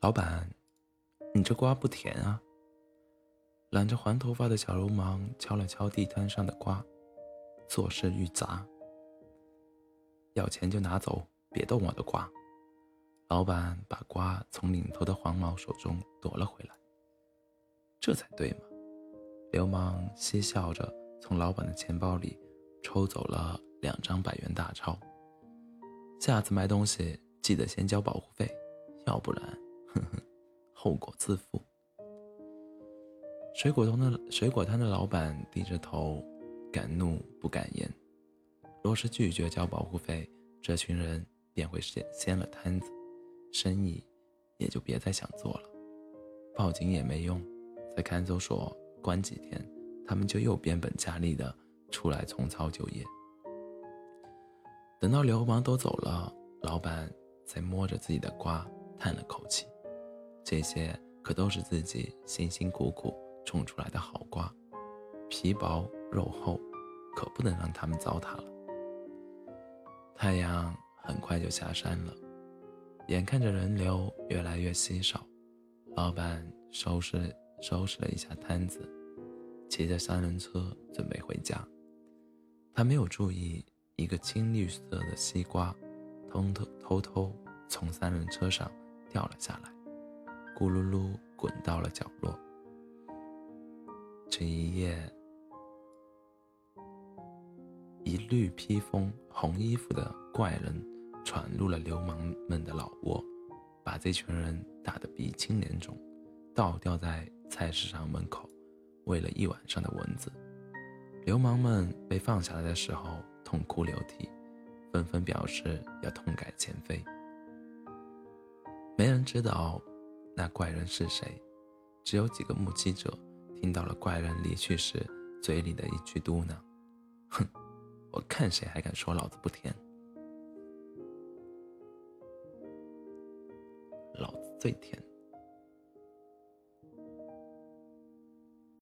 老板，你这瓜不甜啊。染着黄头发的小流氓敲了敲地摊上的瓜，作势欲砸。要钱就拿走，别动我的瓜。老板把瓜从领头的黄毛手中夺了回来。这才对嘛！流氓嬉笑着从老板的钱包里抽走了两张百元大钞。下次买东西记得先交保护费，要不然，哼哼，后果自负。水果摊的水果摊的老板低着头，敢怒不敢言。若是拒绝交保护费，这群人便会掀掀了摊子，生意也就别再想做了。报警也没用，在看守所关几天，他们就又变本加厉的出来重操旧业。等到流氓都走了，老板才摸着自己的瓜叹了口气：这些可都是自己辛辛苦苦。种出来的好瓜，皮薄肉厚，可不能让他们糟蹋了。太阳很快就下山了，眼看着人流越来越稀少，老板收拾收拾了一下摊子，骑着三轮车准备回家。他没有注意，一个青绿色的西瓜，偷偷偷偷从三轮车上掉了下来，咕噜噜滚到了角落。这一夜，一绿披风、红衣服的怪人闯入了流氓们的老窝，把这群人打得鼻青脸肿，倒吊在菜市场门口，喂了一晚上的蚊子。流氓们被放下来的时候，痛哭流涕，纷纷表示要痛改前非。没人知道那怪人是谁，只有几个目击者。听到了怪人离去时嘴里的一句嘟囔：“哼，我看谁还敢说老子不甜，老子最甜。”